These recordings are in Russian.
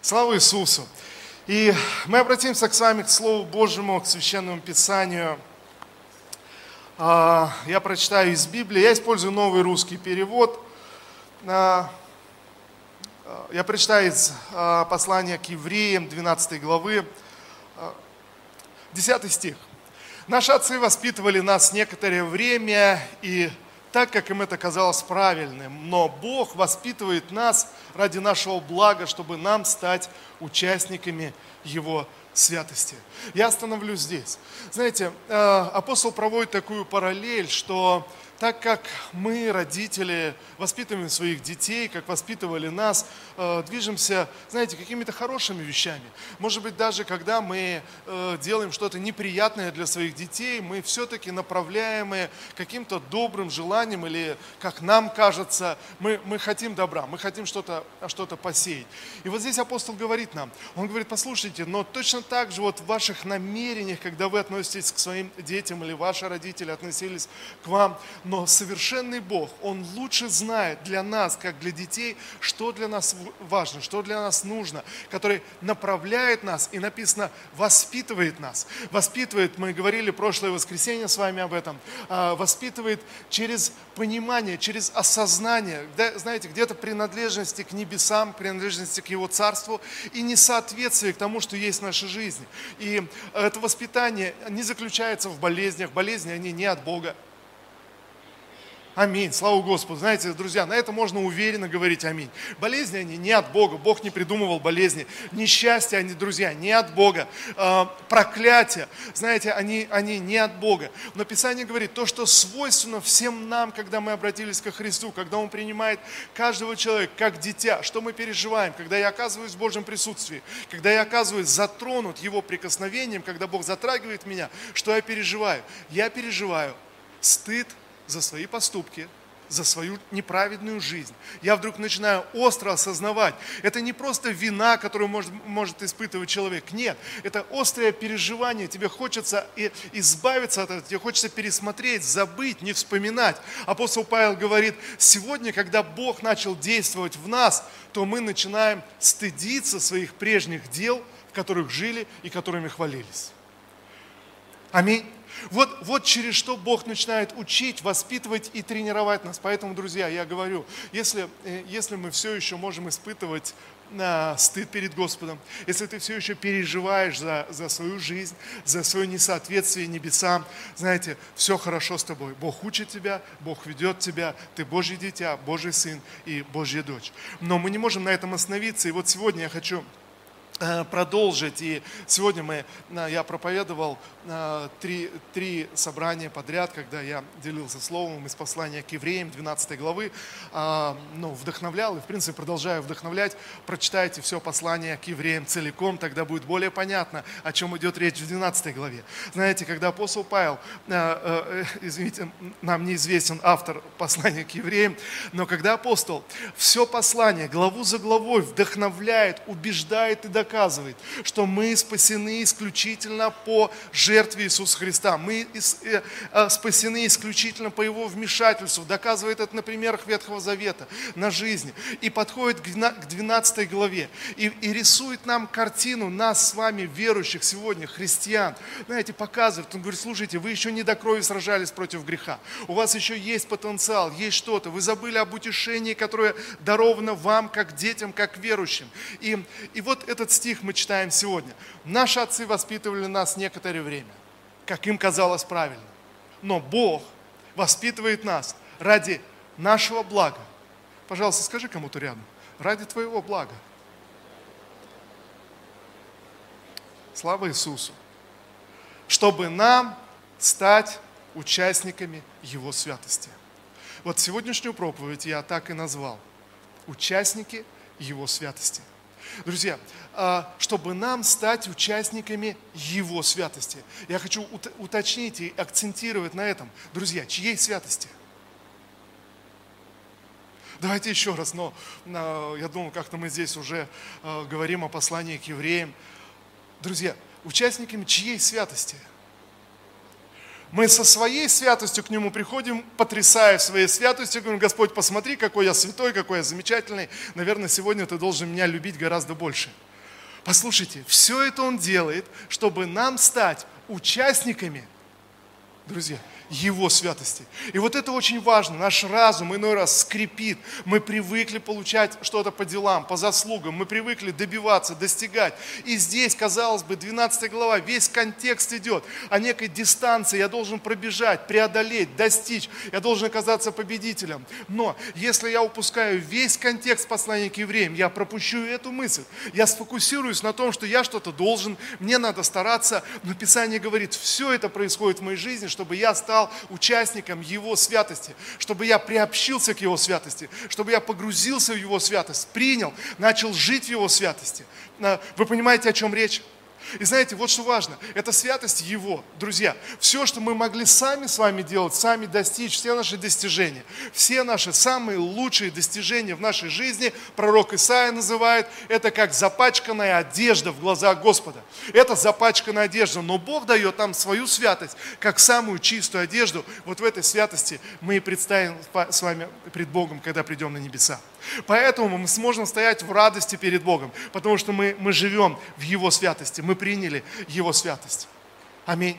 Слава Иисусу! И мы обратимся с вами к Слову Божьему, к Священному Писанию. А, я прочитаю из Библии. Я использую новый русский перевод. А, я прочитаю из а, послания к евреям 12 главы, 10 стих. Наши отцы воспитывали нас некоторое время, и так, как им это казалось правильным. Но Бог воспитывает нас ради нашего блага, чтобы нам стать участниками Его святости. Я остановлюсь здесь. Знаете, э, апостол проводит такую параллель, что так как мы, родители, воспитываем своих детей, как воспитывали нас, э, движемся, знаете, какими-то хорошими вещами. Может быть, даже когда мы э, делаем что-то неприятное для своих детей, мы все-таки направляемые каким-то добрым желанием или, как нам кажется, мы, мы хотим добра, мы хотим что-то что посеять. И вот здесь апостол говорит нам, он говорит, послушайте, но точно так же вот в ваших намерениях, когда вы относитесь к своим детям или ваши родители относились к вам, но совершенный Бог, Он лучше знает для нас, как для детей, что для нас важно, что для нас нужно, который направляет нас и написано, воспитывает нас. Воспитывает, мы говорили прошлое воскресенье с вами об этом, а, воспитывает через понимание, через осознание, знаете, где-то принадлежности к небесам, принадлежности к Его Царству и несоответствие к тому, что есть в нашей жизни. И это воспитание не заключается в болезнях, болезни они не от Бога, Аминь. Слава Господу. Знаете, друзья, на это можно уверенно говорить аминь. Болезни они не от Бога. Бог не придумывал болезни. Несчастья они, друзья, не от Бога. Э, проклятия, знаете, они, они не от Бога. Но Писание говорит, то, что свойственно всем нам, когда мы обратились ко Христу, когда Он принимает каждого человека как дитя, что мы переживаем, когда я оказываюсь в Божьем присутствии, когда я оказываюсь затронут Его прикосновением, когда Бог затрагивает меня, что я переживаю? Я переживаю стыд, за свои поступки, за свою неправедную жизнь. Я вдруг начинаю остро осознавать, это не просто вина, которую может, может испытывать человек. Нет, это острое переживание. Тебе хочется избавиться от этого, тебе хочется пересмотреть, забыть, не вспоминать. Апостол Павел говорит, сегодня, когда Бог начал действовать в нас, то мы начинаем стыдиться своих прежних дел, в которых жили и которыми хвалились. Аминь. Вот, вот через что Бог начинает учить, воспитывать и тренировать нас. Поэтому, друзья, я говорю, если, э, если мы все еще можем испытывать а, стыд перед Господом, если ты все еще переживаешь за, за свою жизнь, за свое несоответствие небесам, знаете, все хорошо с тобой. Бог учит тебя, Бог ведет тебя, ты Божье дитя, Божий сын и Божья дочь. Но мы не можем на этом остановиться. И вот сегодня я хочу Э, продолжить. И сегодня мы, э, я проповедовал э, три, три собрания подряд, когда я делился словом из послания к евреям 12 главы. Ну, вдохновлял и, в принципе, продолжаю вдохновлять. Прочитайте все послание к евреям целиком, тогда будет более понятно, о чем идет речь в 12 главе. Знаете, когда апостол Павел, извините, нам неизвестен автор послания к евреям, но когда апостол все послание, главу за главой вдохновляет, убеждает и доказывает, доказывает, что мы спасены исключительно по жертве Иисуса Христа. Мы э, э, спасены исключительно по Его вмешательству. Доказывает это на примерах Ветхого Завета, на жизни. И подходит к 12 главе и, и рисует нам картину нас с вами, верующих сегодня, христиан. Знаете, показывает, он говорит, слушайте, вы еще не до крови сражались против греха. У вас еще есть потенциал, есть что-то. Вы забыли об утешении, которое даровано вам, как детям, как верующим. И, и вот этот стих мы читаем сегодня. Наши отцы воспитывали нас некоторое время, как им казалось правильно. Но Бог воспитывает нас ради нашего блага. Пожалуйста, скажи кому-то рядом. Ради твоего блага. Слава Иисусу. Чтобы нам стать участниками Его святости. Вот сегодняшнюю проповедь я так и назвал. Участники Его святости. Друзья, а, чтобы нам стать участниками Его святости. Я хочу уточнить и акцентировать на этом. Друзья, чьей святости? Давайте еще раз, но я думаю, как-то мы здесь уже а, говорим о послании к евреям. Друзья, участниками чьей святости? Мы со своей святостью к Нему приходим, потрясая своей святостью, говорим, Господь, посмотри, какой я святой, какой я замечательный. Наверное, сегодня Ты должен меня любить гораздо больше. Послушайте, все это Он делает, чтобы нам стать участниками, друзья, его святости. И вот это очень важно. Наш разум иной раз скрипит. Мы привыкли получать что-то по делам, по заслугам. Мы привыкли добиваться, достигать. И здесь, казалось бы, 12 глава, весь контекст идет о некой дистанции. Я должен пробежать, преодолеть, достичь. Я должен оказаться победителем. Но если я упускаю весь контекст послания к евреям, я пропущу эту мысль. Я сфокусируюсь на том, что я что-то должен, мне надо стараться. Но Писание говорит, все это происходит в моей жизни, чтобы я стал стал участником Его святости, чтобы я приобщился к Его святости, чтобы я погрузился в Его святость, принял, начал жить в Его святости. Вы понимаете, о чем речь? И знаете, вот что важно, это святость Его. Друзья, все, что мы могли сами с вами делать, сами достичь, все наши достижения, все наши самые лучшие достижения в нашей жизни, пророк Исаия называет, это как запачканная одежда в глазах Господа. Это запачканная одежда, но Бог дает нам свою святость, как самую чистую одежду. Вот в этой святости мы и представим с вами пред Богом, когда придем на небеса. Поэтому мы сможем стоять в радости перед Богом, потому что мы, мы живем в Его святости, мы приняли Его святость. Аминь.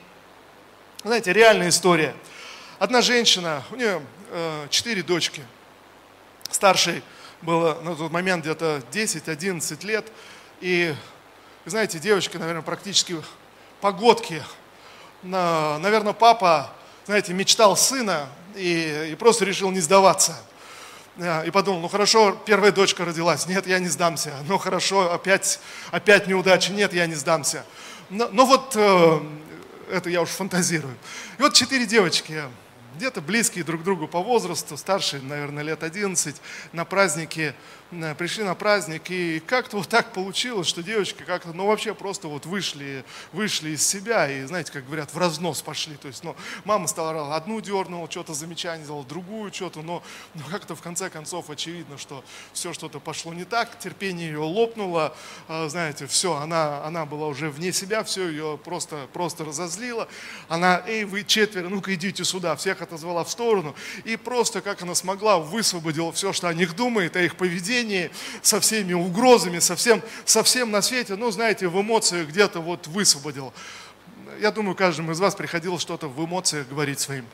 Знаете, реальная история. Одна женщина, у нее э, четыре дочки. Старшей было на тот момент где-то 10-11 лет. И, знаете, девочка, наверное, практически погодки. Наверное, папа, знаете, мечтал сына и, и просто решил не сдаваться – и подумал, ну хорошо, первая дочка родилась, нет, я не сдамся. Ну хорошо, опять, опять неудача, нет, я не сдамся. Но, но вот э, это я уж фантазирую. И вот четыре девочки, где-то близкие друг к другу по возрасту, старшие, наверное, лет 11, на празднике пришли на праздник, и как-то вот так получилось, что девочки как-то, ну вообще просто вот вышли, вышли из себя, и знаете, как говорят, в разнос пошли. То есть, ну, мама стала одну дернула, что-то замечание сделала, другую что-то, но, но как-то в конце концов очевидно, что все что-то пошло не так, терпение ее лопнуло, а, знаете, все, она, она была уже вне себя, все ее просто, просто разозлило. Она, эй, вы четверо, ну-ка идите сюда, всех отозвала в сторону, и просто, как она смогла, высвободила все, что о них думает, о их поведении, поведении, со всеми угрозами, со всем, со всем на свете, ну, знаете, в эмоциях где-то вот высвободил. Я думаю, каждому из вас приходилось что-то в эмоциях говорить своим,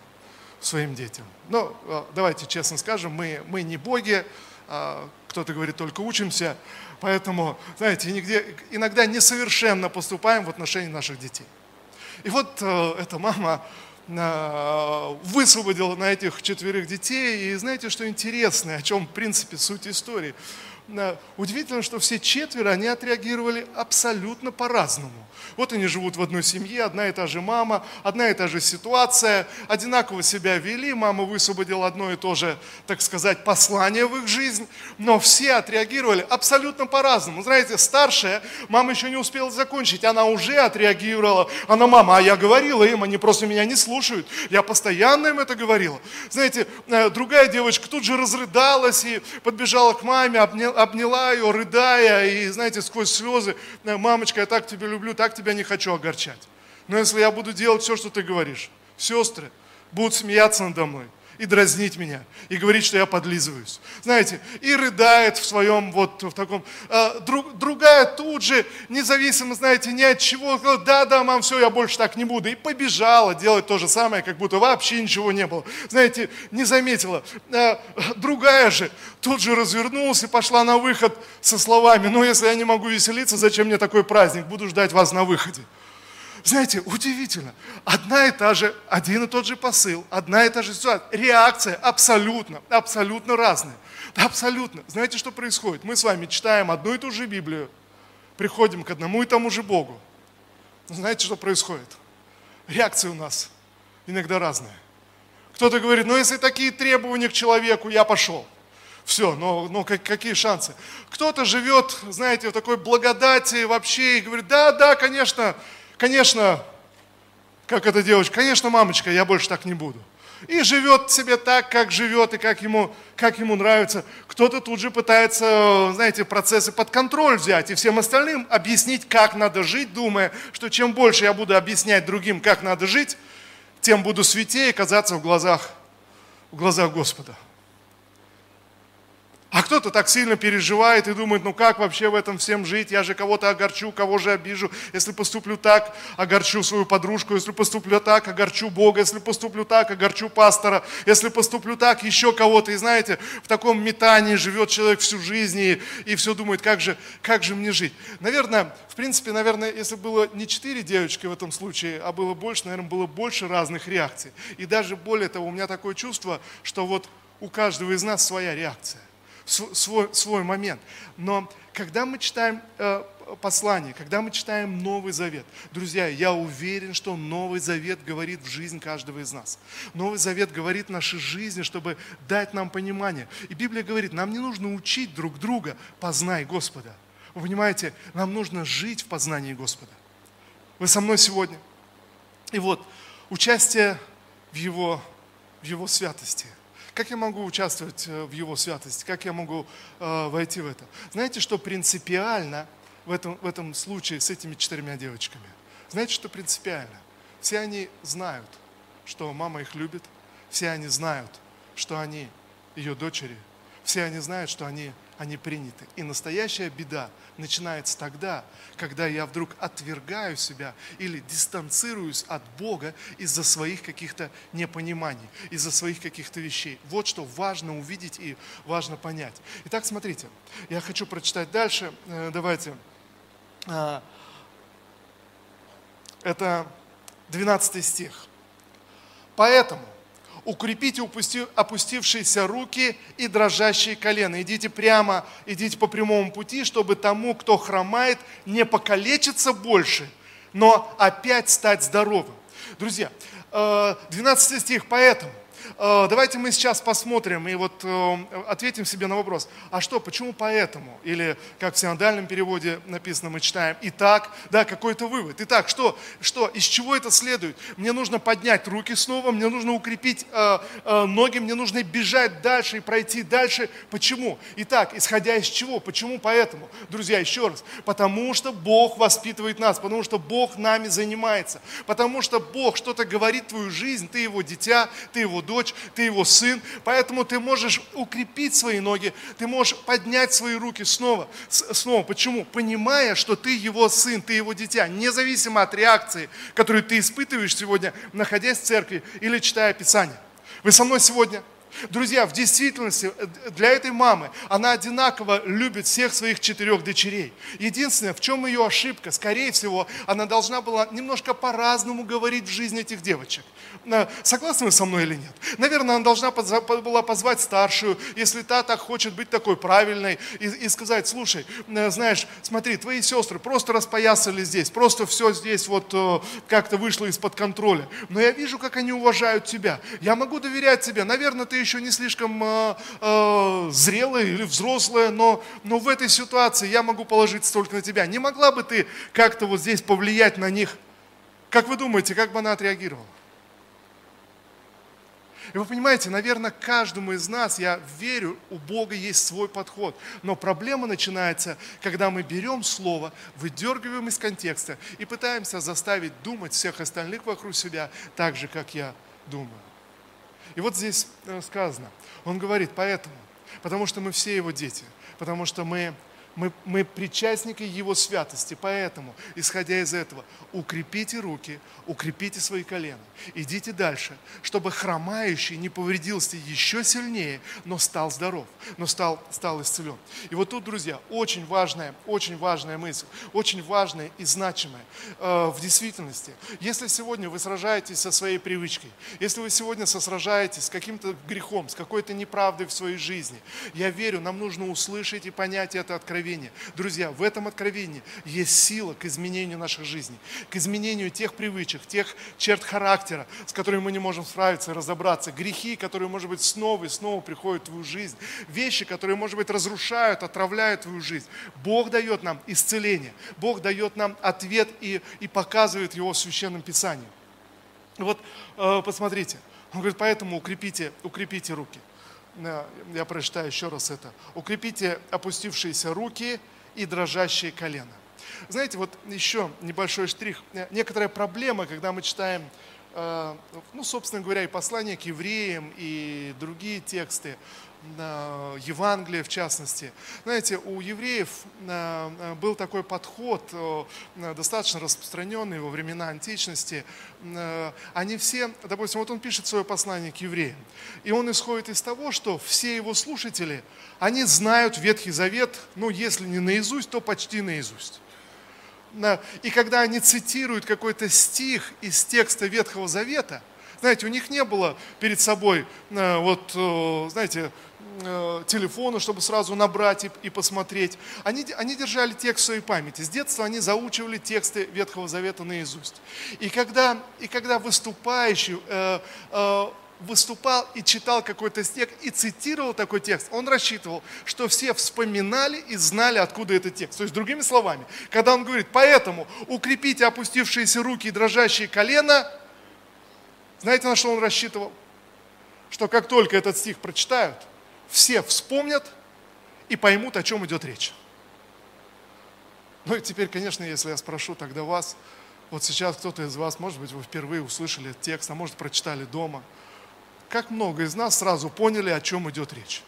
своим детям. Но а, давайте честно скажем, мы, мы не боги, а, кто-то говорит, только учимся, поэтому, знаете, нигде, иногда несовершенно поступаем в отношении наших детей. И вот э, эта мама Э, высвободил на этих четверых детей. И знаете, что интересно, о чем, в принципе, суть истории? Удивительно, что все четверо, они отреагировали абсолютно по-разному. Вот они живут в одной семье, одна и та же мама, одна и та же ситуация, одинаково себя вели, мама высвободила одно и то же, так сказать, послание в их жизнь, но все отреагировали абсолютно по-разному. Знаете, старшая, мама еще не успела закончить, она уже отреагировала, она, мама, а я говорила им, они просто меня не слушают, я постоянно им это говорила. Знаете, э, другая девочка тут же разрыдалась и подбежала к маме, обняла ее, рыдая, и, знаете, сквозь слезы, «Э, мамочка, я так тебя люблю, так тебя не хочу огорчать. Но если я буду делать все, что ты говоришь, сестры будут смеяться надо мной и дразнить меня, и говорить, что я подлизываюсь. Знаете, и рыдает в своем вот в таком. А, друг, другая тут же, независимо, знаете, ни от чего, да, да, мам, все, я больше так не буду. И побежала делать то же самое, как будто вообще ничего не было. Знаете, не заметила. А, другая же тут же развернулась и пошла на выход со словами, ну, если я не могу веселиться, зачем мне такой праздник? Буду ждать вас на выходе. Знаете, удивительно. Одна и та же, один и тот же посыл, одна и та же ситуация. Реакция абсолютно, абсолютно разная. Абсолютно. Знаете, что происходит? Мы с вами читаем одну и ту же Библию, приходим к одному и тому же Богу. Но знаете, что происходит? Реакция у нас иногда разная. Кто-то говорит, ну если такие требования к человеку, я пошел. Все, но, но как, какие шансы? Кто-то живет, знаете, в такой благодати вообще и говорит, да, да, конечно, Конечно, как эта девочка, конечно, мамочка, я больше так не буду. И живет себе так, как живет, и как ему, как ему нравится. Кто-то тут же пытается, знаете, процессы под контроль взять и всем остальным объяснить, как надо жить, думая, что чем больше я буду объяснять другим, как надо жить, тем буду святее казаться в глазах, в глазах Господа. А кто-то так сильно переживает и думает, ну как вообще в этом всем жить, я же кого-то огорчу, кого же обижу, если поступлю так, огорчу свою подружку, если поступлю так, огорчу Бога, если поступлю так, огорчу пастора, если поступлю так, еще кого-то. И знаете, в таком метании живет человек всю жизнь и, и все думает, как же, как же мне жить. Наверное, в принципе, наверное, если было не четыре девочки в этом случае, а было больше, наверное, было больше разных реакций. И даже более того, у меня такое чувство, что вот у каждого из нас своя реакция свой, свой момент. Но когда мы читаем э, послание, когда мы читаем Новый Завет, друзья, я уверен, что Новый Завет говорит в жизнь каждого из нас. Новый Завет говорит нашей жизни, чтобы дать нам понимание. И Библия говорит, нам не нужно учить друг друга, познай Господа. Вы понимаете, нам нужно жить в познании Господа. Вы со мной сегодня? И вот, участие в Его, в его святости – как я могу участвовать э, в Его святости? Как я могу э, войти в это? Знаете, что принципиально в этом, в этом случае с этими четырьмя девочками? Знаете, что принципиально? Все они знают, что мама их любит, все они знают, что они ее дочери, все они знают, что они они приняты. И настоящая беда начинается тогда, когда я вдруг отвергаю себя или дистанцируюсь от Бога из-за своих каких-то непониманий, из-за своих каких-то вещей. Вот что важно увидеть и важно понять. Итак, смотрите, я хочу прочитать дальше. Э, давайте. А, это 12 стих. Поэтому укрепите опустившиеся руки и дрожащие колена. Идите прямо, идите по прямому пути, чтобы тому, кто хромает, не покалечиться больше, но опять стать здоровым. Друзья, 12 э, стих, поэтому давайте мы сейчас посмотрим и вот э, ответим себе на вопрос, а что, почему поэтому? Или, как в синодальном переводе написано, мы читаем, итак, да, какой-то вывод. Итак, что, что, из чего это следует? Мне нужно поднять руки снова, мне нужно укрепить э, ноги, мне нужно бежать дальше и пройти дальше. Почему? Итак, исходя из чего? Почему поэтому? Друзья, еще раз, потому что Бог воспитывает нас, потому что Бог нами занимается, потому что Бог что-то говорит в твою жизнь, ты его дитя, ты его дочь, дочь, ты его сын, поэтому ты можешь укрепить свои ноги, ты можешь поднять свои руки снова. снова. Почему? Понимая, что ты его сын, ты его дитя, независимо от реакции, которую ты испытываешь сегодня, находясь в церкви или читая Писание. Вы со мной сегодня? Друзья, в действительности э, для этой мамы она одинаково любит всех своих четырех дочерей. Единственное, в чем ее ошибка, скорее всего, она должна была немножко по-разному говорить в жизни этих девочек. Э, согласны вы со мной или нет? Наверное, она должна была позвать старшую, если та так хочет быть такой правильной, и, и сказать, слушай, э, знаешь, смотри, твои сестры просто распоясали здесь, просто все здесь вот как-то вышло из-под контроля. Но я вижу, как они уважают тебя. Я могу доверять тебе. Наверное, ты еще не слишком э, э, зрелая или взрослая, но, но в этой ситуации я могу положиться только на тебя. Не могла бы ты как-то вот здесь повлиять на них? Как вы думаете, как бы она отреагировала? И вы понимаете, наверное, каждому из нас, я верю, у Бога есть свой подход. Но проблема начинается, когда мы берем слово, выдергиваем из контекста и пытаемся заставить думать всех остальных вокруг себя так же, как я думаю. И вот здесь э, сказано, он говорит, поэтому, потому что мы все его дети, потому что мы мы, мы причастники Его святости. Поэтому, исходя из этого, укрепите руки, укрепите свои колена. Идите дальше, чтобы хромающий не повредился еще сильнее, но стал здоров, но стал, стал исцелен. И вот тут, друзья, очень важная, очень важная мысль, очень важная и значимая э, в действительности. Если сегодня вы сражаетесь со своей привычкой, если вы сегодня сражаетесь с каким-то грехом, с какой-то неправдой в своей жизни, я верю, нам нужно услышать и понять это откровение откровение. Друзья, в этом откровении есть сила к изменению наших жизней, к изменению тех привычек, тех черт характера, с которыми мы не можем справиться и разобраться, грехи, которые, может быть, снова и снова приходят в твою жизнь, вещи, которые, может быть, разрушают, отравляют твою жизнь. Бог дает нам исцеление, Бог дает нам ответ и, и показывает его в Священном Писании. Вот э, посмотрите, он говорит, поэтому укрепите, укрепите руки я прочитаю еще раз это. Укрепите опустившиеся руки и дрожащие колена. Знаете, вот еще небольшой штрих. Некоторая проблема, когда мы читаем э, ну, собственно говоря, и послание к евреям, и другие тексты, Евангелие в частности. Знаете, у евреев э, был такой подход, достаточно распространенный во времена античности. Они все, допустим, вот он пишет свое послание к евреям, и он исходит из того, что все его слушатели, они знают Ветхий Завет, ну, если не наизусть, то почти наизусть. И когда они цитируют какой-то стих из текста Ветхого Завета, знаете, у них не было перед собой, э, вот, э, знаете, э, телефона, чтобы сразу набрать и, и посмотреть. Они, они держали текст в своей памяти. С детства они заучивали тексты Ветхого Завета наизусть. И когда, и когда выступающий э, э, выступал и читал какой-то стих и цитировал такой текст, он рассчитывал, что все вспоминали и знали, откуда этот текст. То есть, другими словами, когда он говорит, поэтому укрепите опустившиеся руки и дрожащие колено, знаете, на что он рассчитывал? Что как только этот стих прочитают, все вспомнят и поймут, о чем идет речь. Ну и теперь, конечно, если я спрошу тогда вас, вот сейчас кто-то из вас, может быть, вы впервые услышали текст, а может, прочитали дома – как много из нас сразу поняли, о чем идет речь.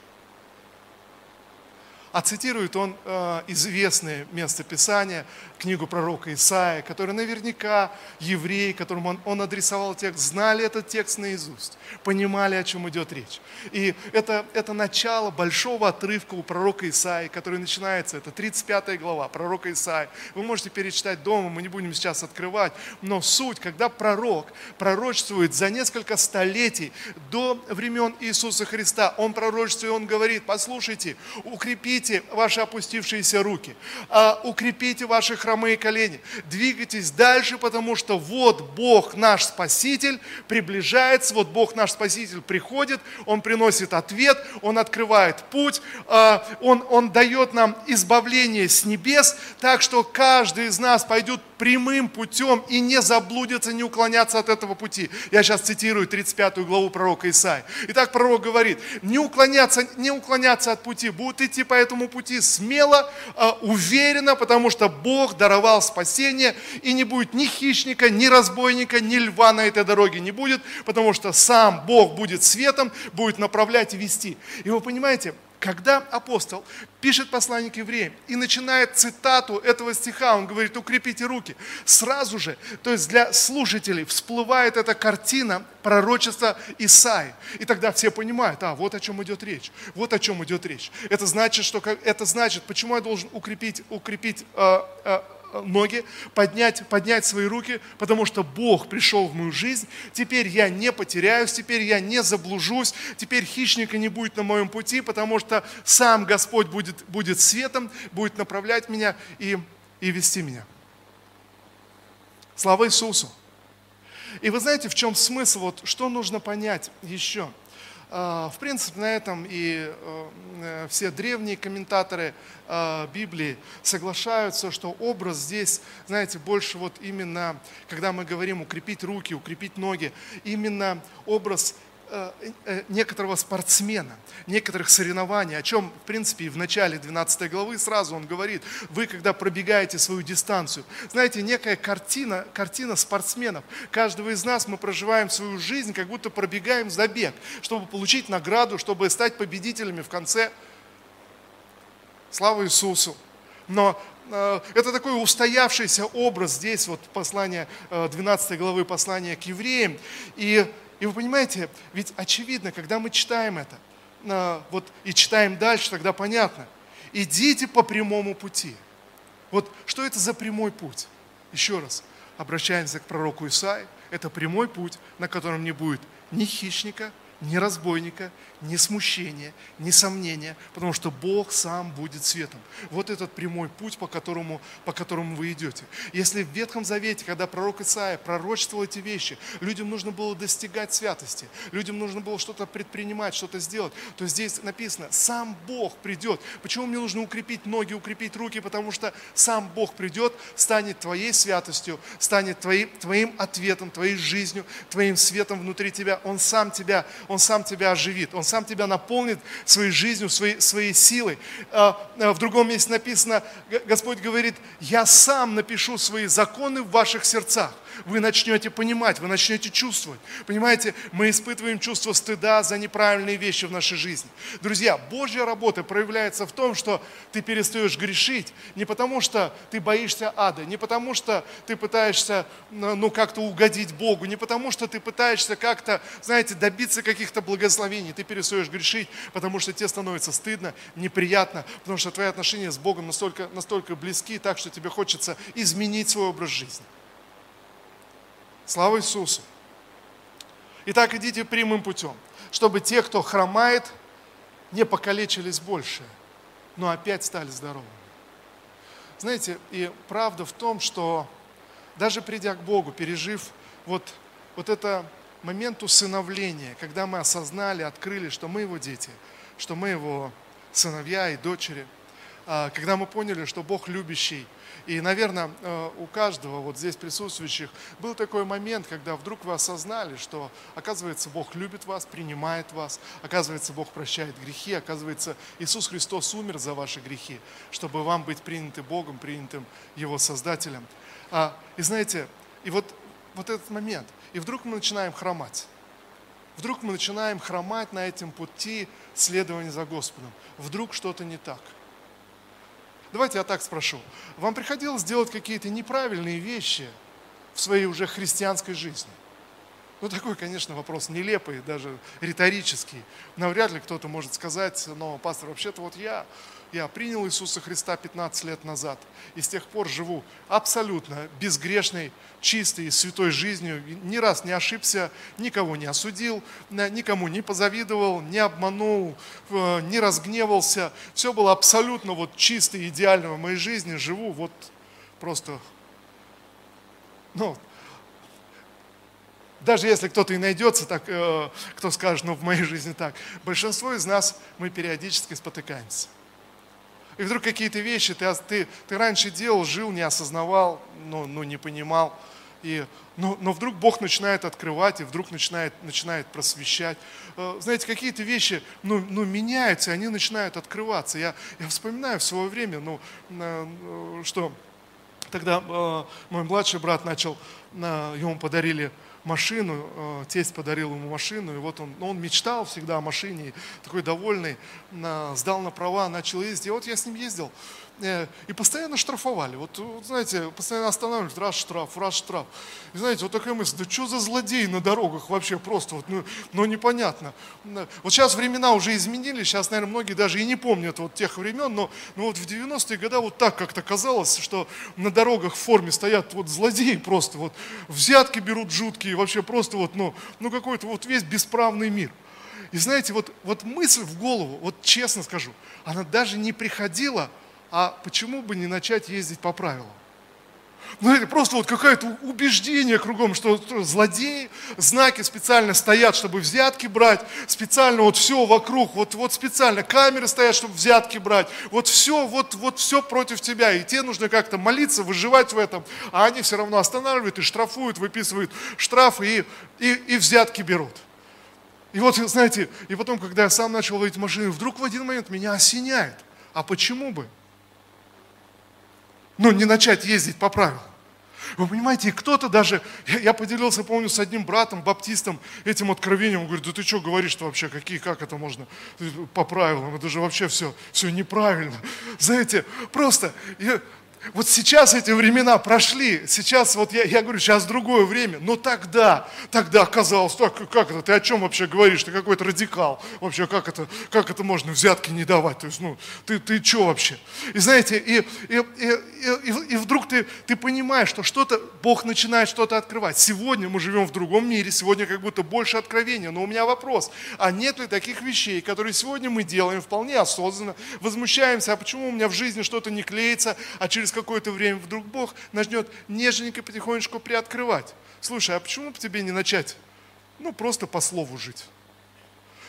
А цитирует он э, известное местописание, книгу пророка Исаия, который наверняка евреи, которым он, он адресовал текст, знали этот текст наизусть, понимали, о чем идет речь. И это, это начало большого отрывка у пророка Исаии, который начинается, это 35 глава пророка Исаия. Вы можете перечитать дома, мы не будем сейчас открывать, но суть, когда пророк пророчествует за несколько столетий до времен Иисуса Христа, он пророчествует, он говорит, послушайте, укрепите ваши опустившиеся руки, а, укрепите ваших хромые колени. Двигайтесь дальше, потому что вот Бог наш Спаситель приближается, вот Бог наш Спаситель приходит, Он приносит ответ, Он открывает путь, а, Он, он дает нам избавление с небес, так что каждый из нас пойдет прямым путем и не заблудится, не уклоняться от этого пути. Я сейчас цитирую 35 главу пророка Исаи. Итак, пророк говорит, не уклоняться, не уклоняться от пути, будут идти по этому пути смело, а, уверенно, потому что Бог даровал спасение, и не будет ни хищника, ни разбойника, ни льва на этой дороге не будет, потому что сам Бог будет светом, будет направлять и вести. И вы понимаете, когда апостол пишет послание к евреям и начинает цитату этого стиха, он говорит, укрепите руки, сразу же, то есть для слушателей всплывает эта картина пророчества Исаи. И тогда все понимают, а, вот о чем идет речь, вот о чем идет речь. Это значит, что, это значит, почему я должен укрепить, укрепить э, э, ноги, поднять, поднять свои руки, потому что Бог пришел в мою жизнь. Теперь я не потеряюсь, теперь я не заблужусь, теперь хищника не будет на моем пути, потому что сам Господь будет, будет светом, будет направлять меня и, и вести меня. Слава Иисусу! И вы знаете, в чем смысл, вот что нужно понять еще – в принципе, на этом и э, все древние комментаторы а, Библии соглашаются, что образ здесь, знаете, больше вот именно, когда мы говорим укрепить руки, укрепить ноги, именно образ Э, э, некоторого спортсмена, некоторых соревнований, о чем, в принципе, и в начале 12 главы сразу он говорит, вы, когда пробегаете свою дистанцию, знаете, некая картина, картина спортсменов. Каждого из нас мы проживаем свою жизнь, как будто пробегаем забег, чтобы получить награду, чтобы стать победителями в конце. Слава Иисусу! Но э, это такой устоявшийся образ здесь, вот послание, 12 главы послания к евреям. И и вы понимаете, ведь очевидно, когда мы читаем это, а, вот и читаем дальше, тогда понятно. Идите по прямому пути. Вот что это за прямой путь? Еще раз, обращаемся к пророку Исаи. Это прямой путь, на котором не будет ни хищника, ни разбойника, ни смущения, ни сомнения, потому что Бог сам будет светом. Вот этот прямой путь, по которому, по которому вы идете. Если в Ветхом Завете, когда пророк Исаия пророчествовал эти вещи, людям нужно было достигать святости, людям нужно было что-то предпринимать, что-то сделать, то здесь написано, сам Бог придет. Почему мне нужно укрепить ноги, укрепить руки? Потому что сам Бог придет, станет твоей святостью, станет твоим, твоим ответом, твоей жизнью, твоим светом внутри тебя. Он сам тебя Он сам тебя оживит, Он сам тебя наполнит своей жизнью, своей, своей силой. А, а, в другом месте написано, Господь говорит, я сам напишу свои законы в ваших сердцах вы начнете понимать, вы начнете чувствовать. Понимаете, мы испытываем чувство стыда за неправильные вещи в нашей жизни. Друзья, Божья работа проявляется в том, что ты перестаешь грешить не потому, что ты боишься ада, не потому, что ты пытаешься ну, как-то угодить Богу, не потому, что ты пытаешься как-то, знаете, добиться каких-то благословений. Ты перестаешь грешить, потому что тебе становится стыдно, неприятно, потому что твои отношения с Богом настолько, настолько близки, так что тебе хочется изменить свой образ жизни. Слава Иисусу! Итак, идите прямым путем, чтобы те, кто хромает, не покалечились больше, но опять стали здоровыми. Знаете, и правда в том, что даже придя к Богу, пережив вот, вот это момент усыновления, когда мы осознали, открыли, что мы его дети, что мы его сыновья и дочери, когда мы поняли, что Бог любящий, и, наверное, э, у каждого вот здесь присутствующих был такой момент, когда вдруг вы осознали, что, оказывается, Бог любит вас, принимает вас, оказывается, Бог прощает грехи, оказывается, Иисус Христос умер за ваши грехи, чтобы вам быть приняты Богом, принятым Его Создателем. А, и знаете, и вот, вот этот момент, и вдруг мы начинаем хромать. Вдруг мы начинаем хромать на этом пути следования за Господом. Вдруг что-то не так – Давайте я так спрошу. Вам приходилось делать какие-то неправильные вещи в своей уже христианской жизни? Ну, такой, конечно, вопрос нелепый, даже риторический. Навряд ли кто-то может сказать, но, пастор, вообще-то вот я, я принял Иисуса Христа 15 лет назад, и с тех пор живу абсолютно безгрешной, чистой и святой жизнью, ни раз не ошибся, никого не осудил, никому не позавидовал, не обманул, не разгневался. Все было абсолютно вот чисто и идеально в моей жизни, живу вот просто, ну, даже если кто-то и найдется, так, э, кто скажет, ну в моей жизни так, большинство из нас, мы периодически спотыкаемся. И вдруг какие-то вещи ты, ты, ты раньше делал, жил, не осознавал, ну, ну не понимал. И, но, но вдруг Бог начинает открывать, и вдруг начинает, начинает просвещать. Э, знаете, какие-то вещи ну, ну, меняются, и они начинают открываться. Я, я вспоминаю в свое время, ну, э, что тогда э, мой младший брат начал, ему подарили машину, э, тесть подарил ему машину, и вот он, ну, он мечтал всегда о машине, такой довольный, сдал на права, начал ездить, и вот я с ним ездил, и постоянно штрафовали. Вот, знаете, постоянно останавливались, раз штраф, раз штраф. И знаете, вот такая мысль, да что за злодей на дорогах вообще просто, вот, ну, ну непонятно. Вот сейчас времена уже изменились, сейчас, наверное, многие даже и не помнят вот тех времен, но, но вот в 90-е годы вот так как-то казалось, что на дорогах в форме стоят вот злодеи просто, вот взятки берут жуткие, вообще просто вот, ну, ну какой-то вот весь бесправный мир. И знаете, вот, вот мысль в голову, вот честно скажу, она даже не приходила, а почему бы не начать ездить по правилам? Ну, это просто вот какое-то убеждение кругом, что злодеи, знаки специально стоят, чтобы взятки брать, специально вот все вокруг, вот, вот специально камеры стоят, чтобы взятки брать, вот все, вот, вот все против тебя, и тебе нужно как-то молиться, выживать в этом, а они все равно останавливают и штрафуют, выписывают штрафы и, и, и взятки берут. И вот, знаете, и потом, когда я сам начал водить машину, вдруг в один момент меня осеняет. А почему бы? Ну, не начать ездить по правилам. Вы понимаете, кто-то даже, я, я поделился, помню, с одним братом, баптистом, этим откровением, он говорит, да ты что говоришь-то вообще, какие, как это можно по правилам, это же вообще все, все неправильно. Знаете, просто, я, вот сейчас эти времена прошли, сейчас вот я, я говорю, сейчас другое время, но тогда, тогда казалось, так, как это, ты о чем вообще говоришь, ты какой-то радикал, вообще как это, как это можно взятки не давать, то есть, ну, ты, ты что вообще? И знаете, и, и, и, и, и вдруг ты, ты понимаешь, что что-то, Бог начинает что-то открывать. Сегодня мы живем в другом мире, сегодня как будто больше откровения, но у меня вопрос, а нет ли таких вещей, которые сегодня мы делаем вполне осознанно, возмущаемся, а почему у меня в жизни что-то не клеится, а через какое-то время вдруг Бог начнет нежненько потихонечку приоткрывать. Слушай, а почему бы тебе не начать? Ну, просто по слову жить.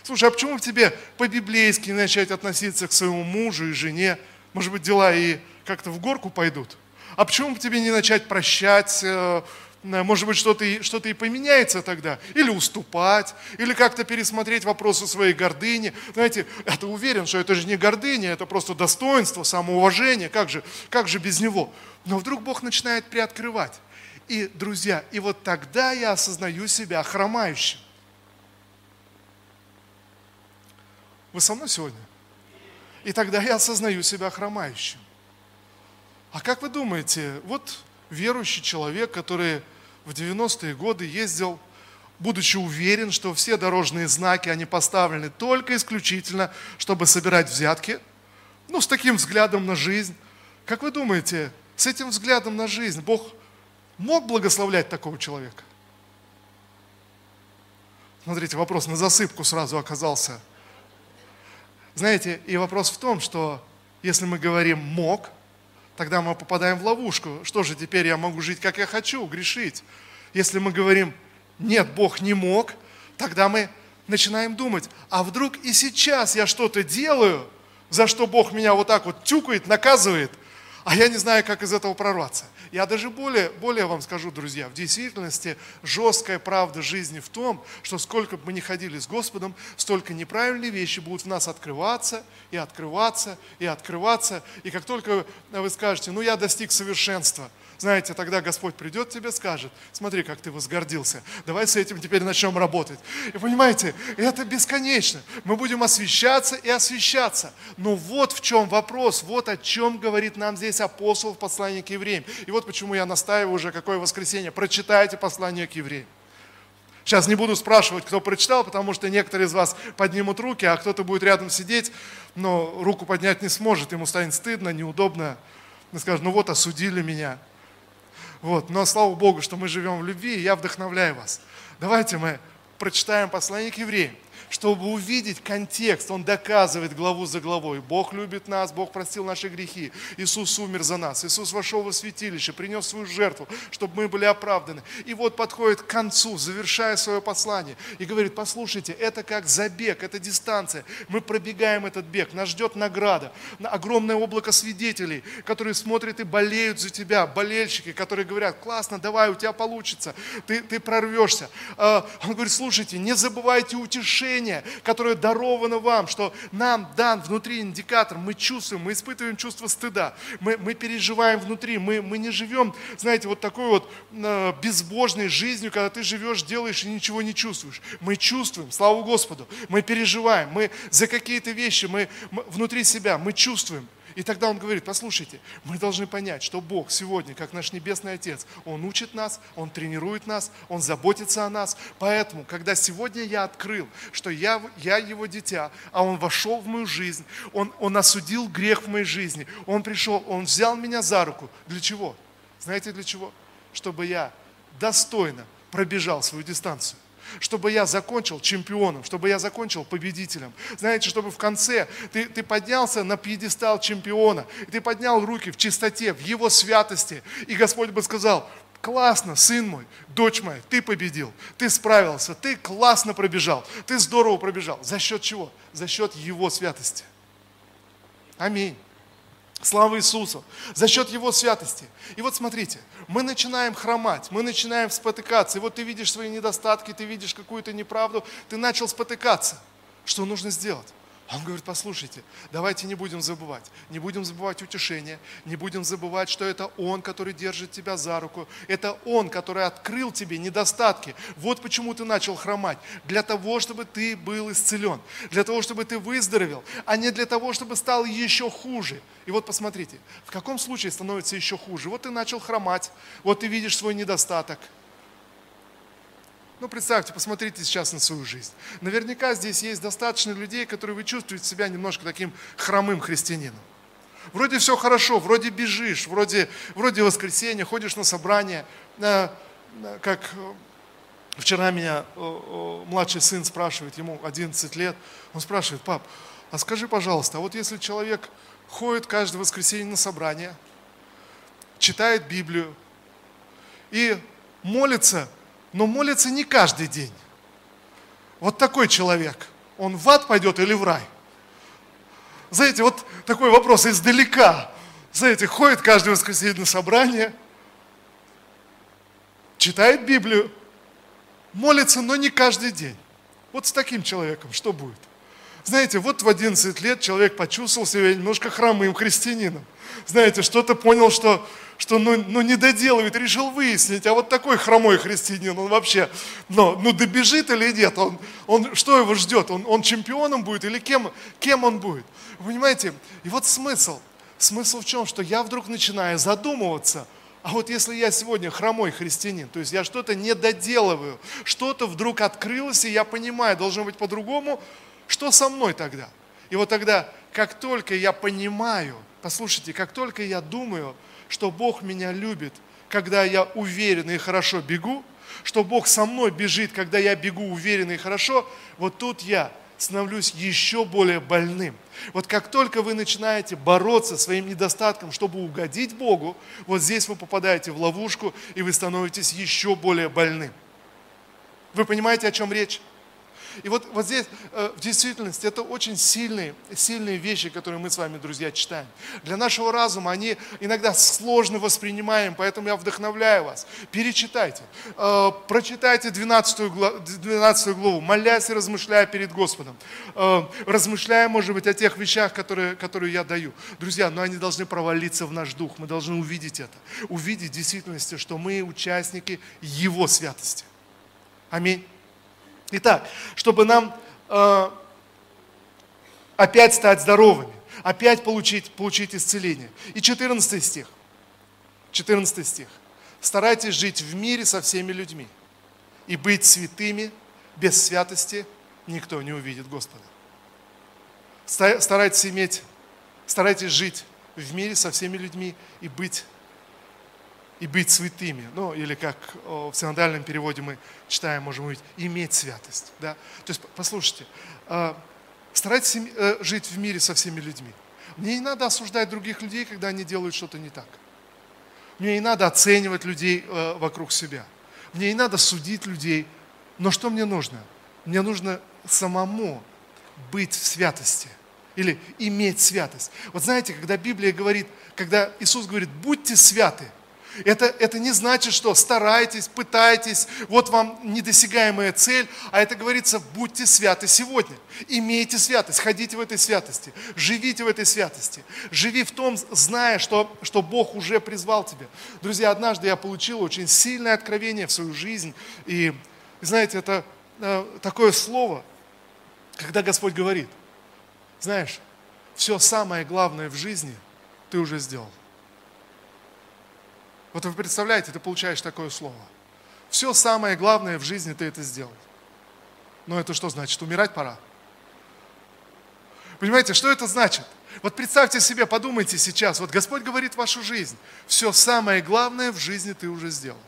Слушай, а почему бы тебе по-библейски начать относиться к своему мужу и жене? Может быть, дела и как-то в горку пойдут? А почему бы тебе не начать прощать, э, может быть, что-то и, что и поменяется тогда. Или уступать, или как-то пересмотреть вопросы своей гордыни. Знаете, я уверен, что это же не гордыня, это просто достоинство, самоуважение. Как же, как же без него? Но вдруг Бог начинает приоткрывать. И, друзья, и вот тогда я осознаю себя хромающим. Вы со мной сегодня? И тогда я осознаю себя хромающим. А как вы думаете, вот верующий человек, который в 90-е годы ездил, будучи уверен, что все дорожные знаки, они поставлены только исключительно, чтобы собирать взятки, ну, с таким взглядом на жизнь. Как вы думаете, с этим взглядом на жизнь Бог мог благословлять такого человека? Смотрите, вопрос на засыпку сразу оказался. Знаете, и вопрос в том, что если мы говорим «мог», тогда мы попадаем в ловушку. Что же, теперь я могу жить, как я хочу, грешить. Если мы говорим «нет, Бог не мог», тогда мы начинаем думать, а вдруг и сейчас я что-то делаю, за что Бог меня вот так вот тюкает, наказывает, а я не знаю, как из этого прорваться. Я даже более, более вам скажу, друзья, в действительности жесткая правда жизни в том, что сколько бы мы ни ходили с Господом, столько неправильные вещи будут в нас открываться и открываться и открываться. И как только вы скажете, ну я достиг совершенства – знаете, тогда Господь придет тебе, скажет, смотри, как ты возгордился, давай с этим теперь начнем работать. И понимаете, это бесконечно. Мы будем освещаться и освещаться. Но вот в чем вопрос, вот о чем говорит нам здесь апостол в послании к евреям. И вот почему я настаиваю уже, какое воскресенье. Прочитайте послание к евреям. Сейчас не буду спрашивать, кто прочитал, потому что некоторые из вас поднимут руки, а кто-то будет рядом сидеть, но руку поднять не сможет, ему станет стыдно, неудобно. И скажет, ну вот осудили меня. Вот. Но слава Богу, что мы живем в любви, и я вдохновляю вас. Давайте мы прочитаем послание к евреям чтобы увидеть контекст, он доказывает главу за главой. Бог любит нас, Бог простил наши грехи, Иисус умер за нас, Иисус вошел во святилище, принес свою жертву, чтобы мы были оправданы. И вот подходит к концу, завершая свое послание, и говорит, послушайте, это как забег, это дистанция. Мы пробегаем этот бег, нас ждет награда, огромное облако свидетелей, которые смотрят и болеют за тебя, болельщики, которые говорят, классно, давай, у тебя получится, ты, ты прорвешься. А, он говорит, слушайте, не забывайте утешение, спасение, которое даровано вам, что нам дан внутри индикатор, мы чувствуем, мы испытываем чувство стыда, мы, мы переживаем внутри, мы, мы не живем, знаете, вот такой вот э, безбожной жизнью, когда ты живешь, делаешь и ничего не чувствуешь. Мы чувствуем, слава Господу, мы переживаем, мы за какие-то вещи, мы, мы внутри себя, мы чувствуем. И тогда он говорит, послушайте, мы должны понять, что Бог сегодня, как наш Небесный Отец, Он учит нас, Он тренирует нас, Он заботится о нас. Поэтому, когда сегодня я открыл, что я, я Его дитя, а Он вошел в мою жизнь, он, он осудил грех в моей жизни, Он пришел, Он взял меня за руку. Для чего? Знаете для чего? Чтобы я достойно пробежал свою дистанцию чтобы я закончил чемпионом, чтобы я закончил победителем. Знаете, чтобы в конце ты, ты поднялся на пьедестал чемпиона, и ты поднял руки в чистоте, в его святости, и Господь бы сказал, классно, сын мой, дочь моя, ты победил, ты справился, ты классно пробежал, ты здорово пробежал. За счет чего? За счет его святости. Аминь. Слава Иисусу! За счет Его святости. И вот смотрите, мы начинаем хромать, мы начинаем спотыкаться. И вот ты видишь свои недостатки, ты видишь какую-то неправду, ты начал спотыкаться. Что нужно сделать? Он говорит, послушайте, давайте не будем забывать, не будем забывать утешение, не будем забывать, что это Он, который держит тебя за руку, это Он, который открыл тебе недостатки. Вот почему ты начал хромать, для того, чтобы ты был исцелен, для того, чтобы ты выздоровел, а не для того, чтобы стал еще хуже. И вот посмотрите, в каком случае становится еще хуже? Вот ты начал хромать, вот ты видишь свой недостаток – ну, представьте, посмотрите сейчас на свою жизнь. Наверняка здесь есть достаточно людей, которые вы чувствуете себя немножко таким хромым христианином. Вроде все хорошо, вроде бежишь, вроде, вроде воскресенье, ходишь на собрание. Как э, вчера меня младший сын спрашивает, ему 11 лет, он спрашивает, пап, а скажи, пожалуйста, а вот если человек ходит каждое воскресенье на собрание, читает Библию и молится но молится не каждый день. Вот такой человек, он в ад пойдет или в рай? Знаете, вот такой вопрос издалека. Знаете, ходит каждое воскресенье на собрание, читает Библию, молится, но не каждый день. Вот с таким человеком что будет? Знаете, вот в 11 лет человек почувствовал себя немножко хромым христианином. Знаете, что-то понял, что, что ну, ну не доделывает, решил выяснить, а вот такой хромой христианин, он вообще, ну, ну добежит или нет, он, он, что его ждет, он, он чемпионом будет или кем, кем он будет? Вы понимаете, и вот смысл, смысл в чем, что я вдруг начинаю задумываться – а вот если я сегодня хромой христианин, то есть я что-то не доделываю, что-то вдруг открылось, и я понимаю, должно быть по-другому, что со мной тогда? И вот тогда, как только я понимаю, послушайте, как только я думаю, что Бог меня любит, когда я уверенно и хорошо бегу, что Бог со мной бежит, когда я бегу уверенно и хорошо, вот тут я становлюсь еще более больным. Вот как только вы начинаете бороться своим недостатком, чтобы угодить Богу, вот здесь вы попадаете в ловушку, и вы становитесь еще более больным. Вы понимаете, о чем речь? И вот, вот здесь, э, в действительности, это очень сильные, сильные вещи, которые мы с вами, друзья, читаем. Для нашего разума они иногда сложно воспринимаем, поэтому я вдохновляю вас. Перечитайте, э, прочитайте 12 главу, 12 главу, молясь и размышляя перед Господом. Э, размышляя, может быть, о тех вещах, которые, которые я даю. Друзья, но они должны провалиться в наш дух, мы должны увидеть это. Увидеть в действительности, что мы участники Его святости. Аминь. Итак, чтобы нам э, опять стать здоровыми, опять получить, получить исцеление. И 14 стих. 14 стих. Старайтесь жить в мире со всеми людьми и быть святыми, без святости никто не увидит Господа. Старайтесь иметь, старайтесь жить в мире со всеми людьми и быть и быть святыми. Ну, или как в синодальном переводе мы читаем, можем говорить, иметь святость. Да? То есть, послушайте, а, старайтесь э, жить в мире со всеми людьми. Мне не надо осуждать других людей, когда они делают что-то не так. Мне не надо оценивать людей э, вокруг себя. Мне не надо судить людей. Но что мне нужно? Мне нужно самому быть в святости. Или иметь святость. Вот знаете, когда Библия говорит, когда Иисус говорит, будьте святы – это, это не значит, что старайтесь, пытайтесь, вот вам недосягаемая цель, а это говорится, будьте святы сегодня. Имейте святость, ходите в этой святости, живите в этой святости. Живи в том, зная, что, что Бог уже призвал тебя. Друзья, однажды я получил очень сильное откровение в свою жизнь. И, знаете, это э, такое слово, когда Господь говорит, знаешь, все самое главное в жизни ты уже сделал. Вот вы представляете, ты получаешь такое слово. Все самое главное в жизни ты это сделал. Но это что значит? Умирать пора. Понимаете, что это значит? Вот представьте себе, подумайте сейчас, вот Господь говорит вашу жизнь, все самое главное в жизни ты уже сделал.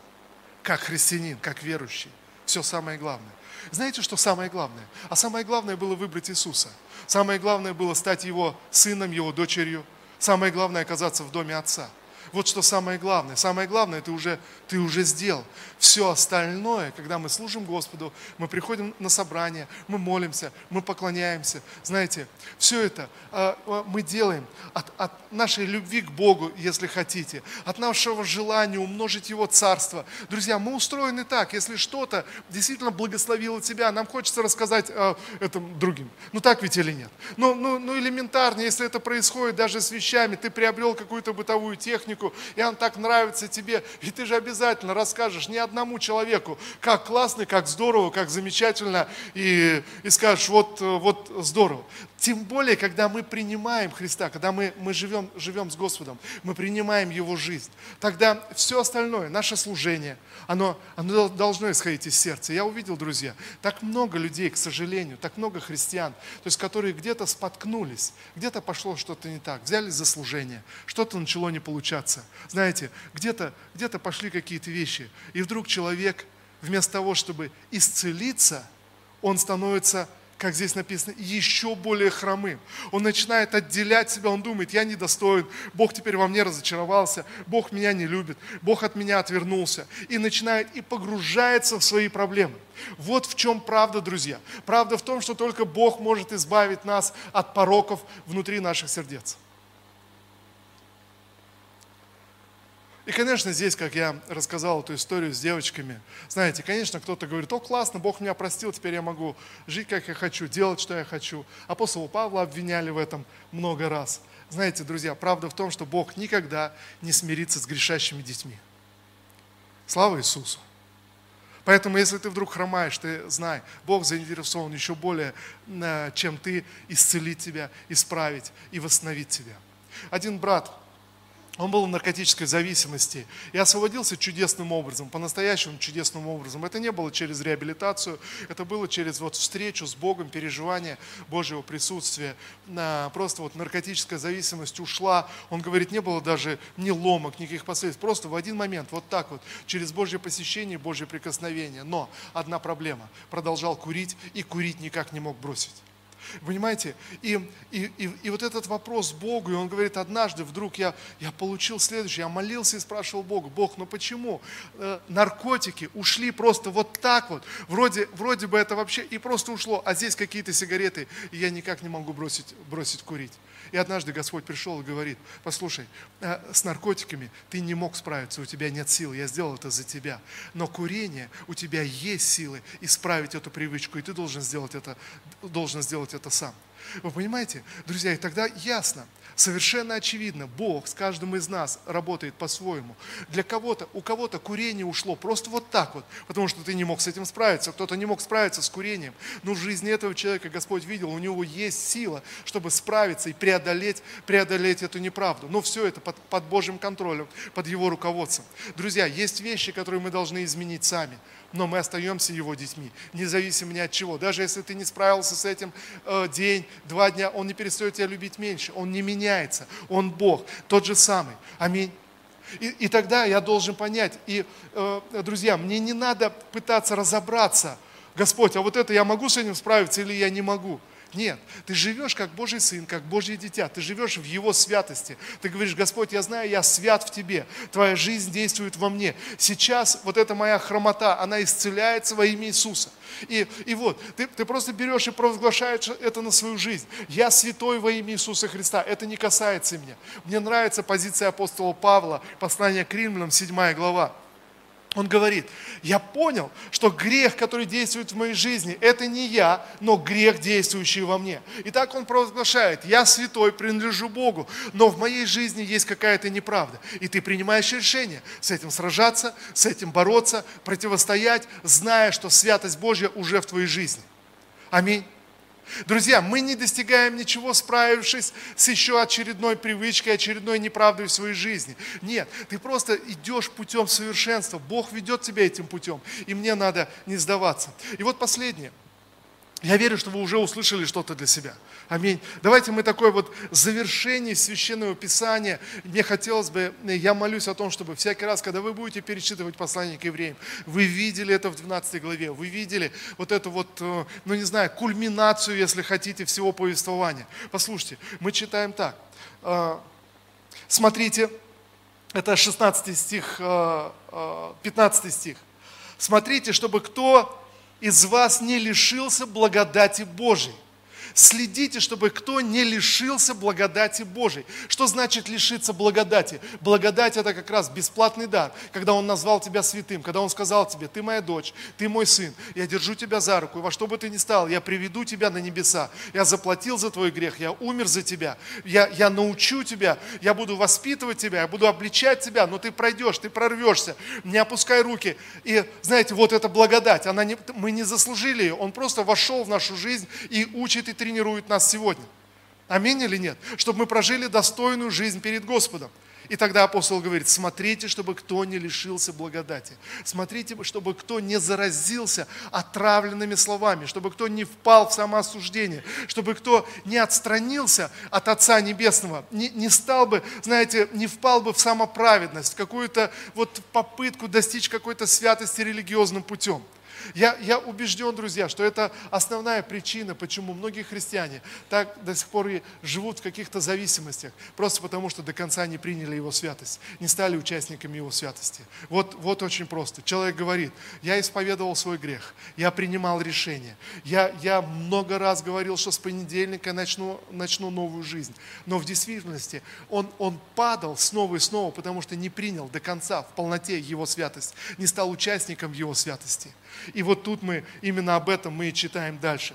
Как христианин, как верующий. Все самое главное. Знаете, что самое главное? А самое главное было выбрать Иисуса. Самое главное было стать Его сыном, Его дочерью. Самое главное оказаться в доме Отца – вот что самое главное. Самое главное ты уже, ты уже сделал. Все остальное, когда мы служим Господу, мы приходим на собрание, мы молимся, мы поклоняемся. Знаете, все это э, мы делаем от, от нашей любви к Богу, если хотите, от нашего желания умножить Его Царство. Друзья, мы устроены так, если что-то действительно благословило тебя, нам хочется рассказать э, это другим. Ну так ведь или нет? Ну, ну, ну элементарно, если это происходит даже с вещами, ты приобрел какую-то бытовую технику, технику, и он так нравится тебе, и ты же обязательно расскажешь ни одному человеку, как классно, как здорово, как замечательно, и, и скажешь, вот, вот здорово. Тем более, когда мы принимаем Христа, когда мы, мы живем, живем с Господом, мы принимаем Его жизнь, тогда все остальное, наше служение, оно, оно должно исходить из сердца. Я увидел, друзья, так много людей, к сожалению, так много христиан, то есть которые где-то споткнулись, где-то пошло что-то не так, взялись за служение, что-то начало не получаться. Знаете, где-то где пошли какие-то вещи, и вдруг человек вместо того, чтобы исцелиться, он становится как здесь написано, еще более хромым. Он начинает отделять себя, он думает, я недостоин, Бог теперь во мне разочаровался, Бог меня не любит, Бог от меня отвернулся. И начинает и погружается в свои проблемы. Вот в чем правда, друзья. Правда в том, что только Бог может избавить нас от пороков внутри наших сердец. И, конечно, здесь, как я рассказал эту историю с девочками, знаете, конечно, кто-то говорит, о, классно, Бог меня простил, теперь я могу жить, как я хочу, делать, что я хочу. Апостола Павла обвиняли в этом много раз. Знаете, друзья, правда в том, что Бог никогда не смирится с грешащими детьми. Слава Иисусу! Поэтому, если ты вдруг хромаешь, ты знай, Бог заинтересован еще более, э, чем ты, исцелить тебя, исправить и восстановить тебя. Один брат он был в наркотической зависимости и освободился чудесным образом, по-настоящему чудесным образом. Это не было через реабилитацию, это было через вот встречу с Богом, переживание Божьего присутствия. Просто вот наркотическая зависимость ушла. Он говорит, не было даже ни ломок, никаких последствий. Просто в один момент, вот так вот, через Божье посещение, Божье прикосновение. Но одна проблема. Продолжал курить и курить никак не мог бросить. Понимаете? И, и, и, и вот этот вопрос Богу, и он говорит, однажды вдруг я, я получил следующее, я молился и спрашивал Бога, Бог, ну почему э, наркотики ушли просто вот так вот, вроде, вроде бы это вообще и просто ушло, а здесь какие-то сигареты, и я никак не могу бросить, бросить курить. И однажды Господь пришел и говорит, послушай, э, с наркотиками ты не мог справиться, у тебя нет сил, я сделал это за тебя. Но курение, у тебя есть силы исправить эту привычку, и ты должен сделать это, должен сделать это сам. Вы понимаете, друзья, и тогда ясно, совершенно очевидно, Бог с каждым из нас работает по-своему. Для кого-то, у кого-то курение ушло просто вот так вот, потому что ты не мог с этим справиться, кто-то не мог справиться с курением. Но в жизни этого человека Господь видел, у него есть сила, чтобы справиться и преодолеть, преодолеть эту неправду. Но все это под, под Божьим контролем, под Его руководством. Друзья, есть вещи, которые мы должны изменить сами но мы остаемся Его детьми, независимо ни от чего. Даже если ты не справился с этим э, день, два дня, Он не перестает тебя любить меньше, Он не меняется, Он Бог, тот же самый. Аминь. И, и тогда я должен понять, и, э, друзья, мне не надо пытаться разобраться, Господь, а вот это я могу с этим справиться или я не могу. Нет, ты живешь как Божий сын, как Божье дитя, ты живешь в Его святости. Ты говоришь, Господь, я знаю, я свят в Тебе, Твоя жизнь действует во мне. Сейчас вот эта моя хромота, она исцеляется во имя Иисуса. И, и вот, ты, ты просто берешь и провозглашаешь это на свою жизнь. Я святой во имя Иисуса Христа. Это не касается меня. Мне нравится позиция апостола Павла, послание к римлянам, 7 глава. Он говорит, я понял, что грех, который действует в моей жизни, это не я, но грех, действующий во мне. И так он провозглашает, я святой, принадлежу Богу, но в моей жизни есть какая-то неправда. И ты принимаешь решение с этим сражаться, с этим бороться, противостоять, зная, что святость Божья уже в твоей жизни. Аминь. Друзья, мы не достигаем ничего, справившись с еще очередной привычкой, очередной неправдой в своей жизни. Нет, ты просто идешь путем совершенства. Бог ведет тебя этим путем, и мне надо не сдаваться. И вот последнее. Я верю, что вы уже услышали что-то для себя. Аминь. Давайте мы такое вот завершение священного писания. Мне хотелось бы, я молюсь о том, чтобы всякий раз, когда вы будете перечитывать послание к евреям, вы видели это в 12 главе, вы видели вот эту вот, э, ну не знаю, кульминацию, если хотите, всего повествования. Послушайте, мы читаем так. Э, смотрите, это 16 стих, 15 э, стих. Смотрите, чтобы кто из вас не лишился благодати Божией. Следите, чтобы кто не лишился благодати Божией. Что значит лишиться благодати? Благодать это как раз бесплатный дар, когда Он назвал тебя святым, когда Он сказал тебе, ты моя дочь, ты мой сын, я держу тебя за руку, и во что бы ты ни стал, я приведу тебя на небеса. Я заплатил за твой грех, я умер за тебя, я, я научу тебя, я буду воспитывать тебя, я буду обличать тебя, но ты пройдешь, ты прорвешься, не опускай руки. И знаете, вот эта благодать, она не, мы не заслужили ее, Он просто вошел в нашу жизнь и учит и тренирует нас сегодня. Аминь или нет? Чтобы мы прожили достойную жизнь перед Господом. И тогда апостол говорит, смотрите, чтобы кто не лишился благодати. Смотрите, чтобы кто не заразился отравленными словами, чтобы кто не впал в самоосуждение, чтобы кто не отстранился от Отца Небесного, не, не стал бы, знаете, не впал бы в самоправедность, в какую-то вот попытку достичь какой-то святости религиозным путем. Я, я убежден, друзья, что это основная причина, почему многие христиане так до сих пор и живут в каких-то зависимостях, просто потому что до конца не приняли Его святость, не стали участниками Его святости. Вот, вот очень просто. Человек говорит, я исповедовал свой грех, я принимал решение, я, я много раз говорил, что с понедельника начну, начну новую жизнь, но в действительности он, он падал снова и снова, потому что не принял до конца в полноте Его святость, не стал участником Его святости. И вот тут мы, именно об этом мы и читаем дальше.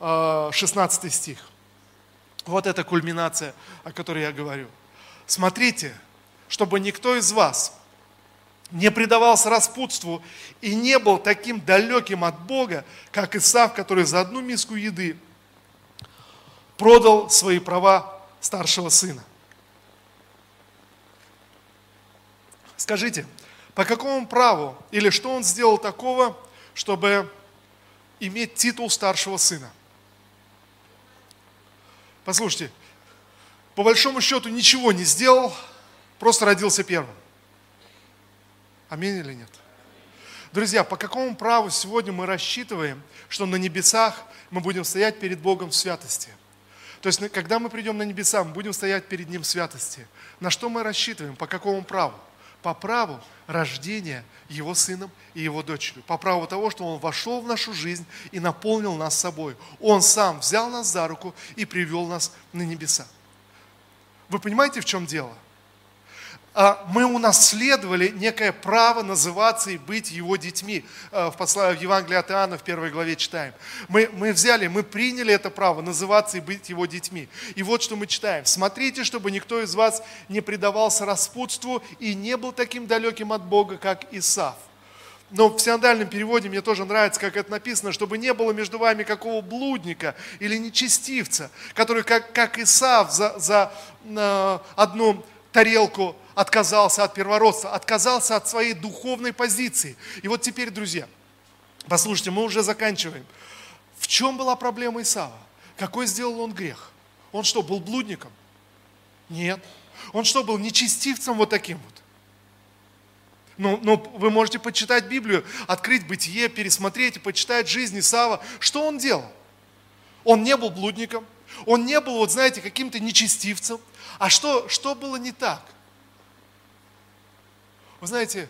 16 а, стих. Вот эта кульминация, о которой я говорю. Смотрите, чтобы никто из вас не предавался распутству и не был таким далеким от Бога, как Исав, который за одну миску еды продал свои права старшего сына. Скажите, по какому праву или что он сделал такого, чтобы иметь титул старшего сына. Послушайте, по большому счету ничего не сделал, просто родился первым. Аминь или нет? Друзья, по какому праву сегодня мы рассчитываем, что на небесах мы будем стоять перед Богом в святости? То есть, когда мы придем на небеса, мы будем стоять перед Ним в святости. На что мы рассчитываем? По какому праву? По праву рождения его сыном и его дочерью. По праву того, что он вошел в нашу жизнь и наполнил нас собой. Он сам взял нас за руку и привел нас на небеса. Вы понимаете, в чем дело? А мы унаследовали некое право называться и быть его детьми. А, в, послании, в Евангелии от Иоанна в первой главе читаем. Мы, мы взяли, мы приняли это право называться и быть его детьми. И вот что мы читаем. «Смотрите, чтобы никто из вас не предавался распутству и не был таким далеким от Бога, как Исав». Но в синодальном переводе мне тоже нравится, как это написано, чтобы не было между вами какого блудника или нечестивца, который, как, как Исав, за, за э, одну тарелку отказался от первородства, отказался от своей духовной позиции. И вот теперь, друзья, послушайте, мы уже заканчиваем. В чем была проблема Исава? Какой сделал он грех? Он что, был блудником? Нет. Он что, был нечестивцем вот таким вот? Ну, ну, вы можете почитать Библию, открыть Бытие, пересмотреть и почитать жизнь Исава. Что он делал? Он не был блудником, он не был, вот знаете, каким-то нечестивцем. А что, что было не так? Вы знаете,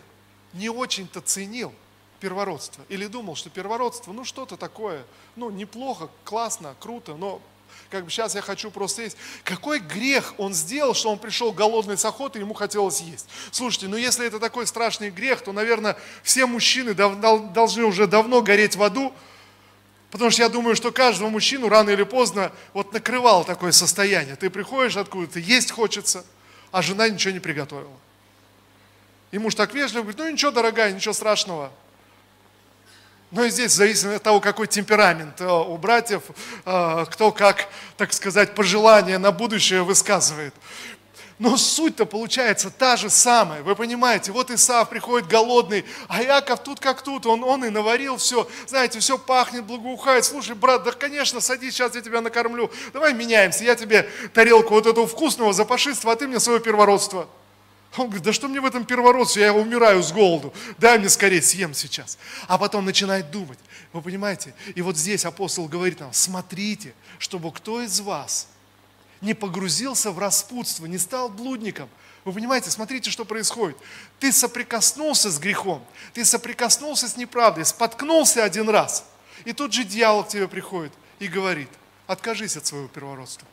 не очень-то ценил первородство. Или думал, что первородство, ну что-то такое, ну неплохо, классно, круто, но как бы сейчас я хочу просто есть. Какой грех он сделал, что он пришел голодный с охоты, ему хотелось есть? Слушайте, ну если это такой страшный грех, то, наверное, все мужчины должны уже давно гореть в аду, потому что я думаю, что каждого мужчину рано или поздно вот накрывало такое состояние. Ты приходишь откуда-то, есть хочется, а жена ничего не приготовила. И муж так вежливо говорит, ну ничего, дорогая, ничего страшного. Но и здесь зависит от того, какой темперамент э, у братьев, э, кто как, так сказать, пожелания на будущее высказывает. Но суть-то получается та же самая. Вы понимаете, вот Исаав приходит голодный, а Яков тут как тут, он, он и наварил все, знаете, все пахнет, благоухает. Слушай, брат, да конечно, садись, сейчас я тебя накормлю. Давай меняемся, я тебе тарелку вот этого вкусного запашиства, а ты мне свое первородство. Он говорит, да что мне в этом первородстве, я умираю с голоду, дай мне скорее съем сейчас. А потом начинает думать, вы понимаете? И вот здесь апостол говорит нам, смотрите, чтобы кто из вас не погрузился в распутство, не стал блудником. Вы понимаете, смотрите, что происходит. Ты соприкоснулся с грехом, ты соприкоснулся с неправдой, споткнулся один раз. И тут же дьявол к тебе приходит и говорит, откажись от своего первородства.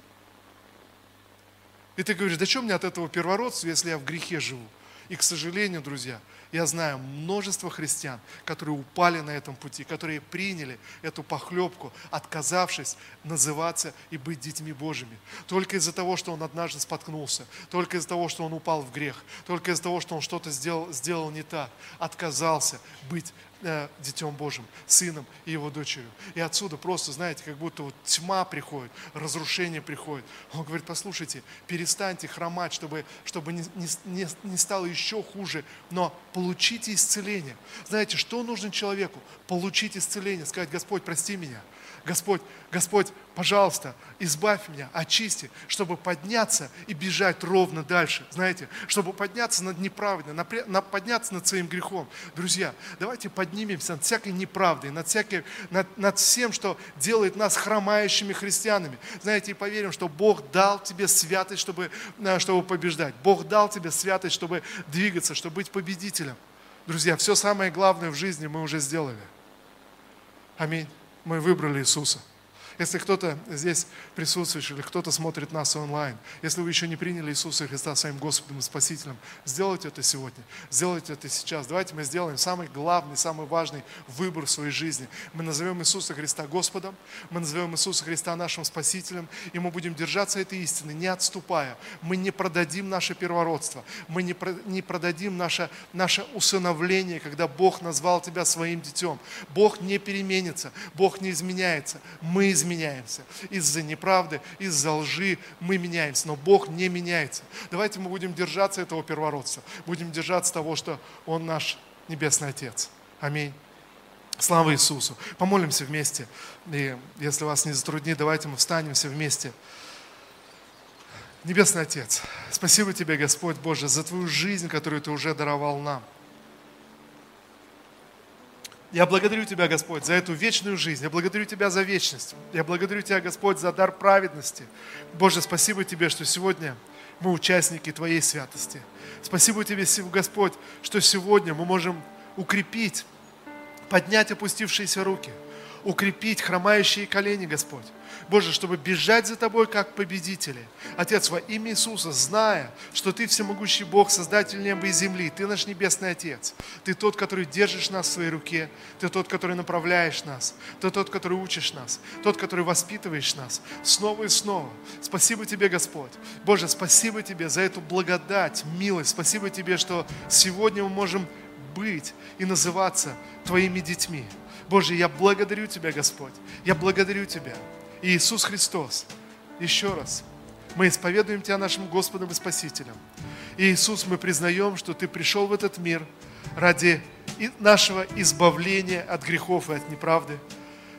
И ты говоришь, да что мне от этого первородства, если я в грехе живу? И, к сожалению, друзья, я знаю множество христиан, которые упали на этом пути, которые приняли эту похлебку, отказавшись называться и быть детьми Божьими. Только из-за того, что он однажды споткнулся, только из-за того, что он упал в грех, только из-за того, что он что-то сделал, сделал не так, отказался быть Э, Детем Божьим, сыном и его дочерью. И отсюда просто, знаете, как будто вот тьма приходит, разрушение приходит. Он говорит, послушайте, перестаньте хромать, чтобы, чтобы не, не, не стало еще хуже, но получите исцеление. Знаете, что нужно человеку? Получить исцеление, сказать, Господь, прости меня. Господь, Господь, пожалуйста, избавь меня, очисти, чтобы подняться и бежать ровно дальше, знаете, чтобы подняться над неправдой, над, подняться над своим грехом. Друзья, давайте поднимемся над всякой неправдой, над, всякой, над, над всем, что делает нас хромающими христианами. Знаете, и поверим, что Бог дал тебе святость, чтобы, э, чтобы побеждать. Бог дал тебе святость, чтобы двигаться, чтобы быть победителем. Друзья, все самое главное в жизни мы уже сделали. Аминь. Мы выбрали Иисуса. Если кто-то здесь присутствующий или кто-то смотрит нас онлайн, если вы еще не приняли Иисуса Христа своим Господом и Спасителем, сделайте это сегодня, сделайте это сейчас. Давайте мы сделаем самый главный, самый важный выбор в своей жизни. Мы назовем Иисуса Христа Господом, мы назовем Иисуса Христа нашим Спасителем, и мы будем держаться этой истины, не отступая. Мы не продадим наше первородство, мы не, не продадим наше, наше усыновление, когда Бог назвал тебя своим детем. Бог не переменится, Бог не изменяется. Мы изменяемся меняемся. Из-за неправды, из-за лжи мы меняемся, но Бог не меняется. Давайте мы будем держаться этого первородства, будем держаться того, что Он наш Небесный Отец. Аминь. Слава Иисусу. Помолимся вместе. И если вас не затруднит, давайте мы встанем все вместе. Небесный Отец, спасибо Тебе, Господь Боже, за Твою жизнь, которую Ты уже даровал нам. Я благодарю Тебя, Господь, за эту вечную жизнь. Я благодарю Тебя за вечность. Я благодарю Тебя, Господь, за дар праведности. Боже, спасибо Тебе, что сегодня мы участники Твоей святости. Спасибо Тебе, Господь, что сегодня мы можем укрепить, поднять опустившиеся руки, укрепить хромающие колени, Господь Боже, чтобы бежать за Тобой как победители. Отец, во имя Иисуса, зная, что Ты всемогущий Бог, Создатель неба и земли, Ты наш Небесный Отец. Ты тот, который держишь нас в своей руке. Ты тот, который направляешь нас. Ты тот, который учишь нас. Тот, который воспитываешь нас. Снова и снова. Спасибо Тебе, Господь. Боже, спасибо Тебе за эту благодать, милость. Спасибо Тебе, что сегодня мы можем быть и называться Твоими детьми. Боже, я благодарю Тебя, Господь. Я благодарю Тебя. Иисус Христос, еще раз, мы исповедуем Тебя нашим Господом и Спасителем. И Иисус, мы признаем, что Ты пришел в этот мир ради нашего избавления от грехов и от неправды.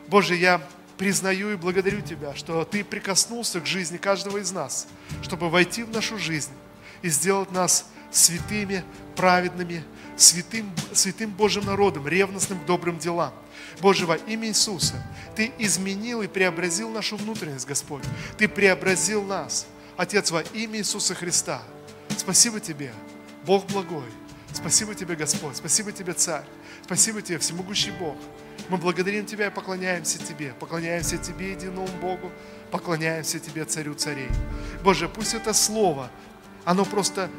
Боже, я признаю и благодарю Тебя, что Ты прикоснулся к жизни каждого из нас, чтобы войти в нашу жизнь и сделать нас святыми, праведными, святым, святым Божьим народом, ревностным к добрым делам. Боже, во имя Иисуса, Ты изменил и преобразил нашу внутренность, Господь. Ты преобразил нас, Отец, во имя Иисуса Христа. Спасибо Тебе, Бог благой. Спасибо Тебе, Господь. Спасибо Тебе, Царь. Спасибо Тебе, всемогущий Бог. Мы благодарим Тебя и поклоняемся Тебе. Поклоняемся Тебе, единому Богу. Поклоняемся Тебе, Царю царей. Боже, пусть это Слово, оно просто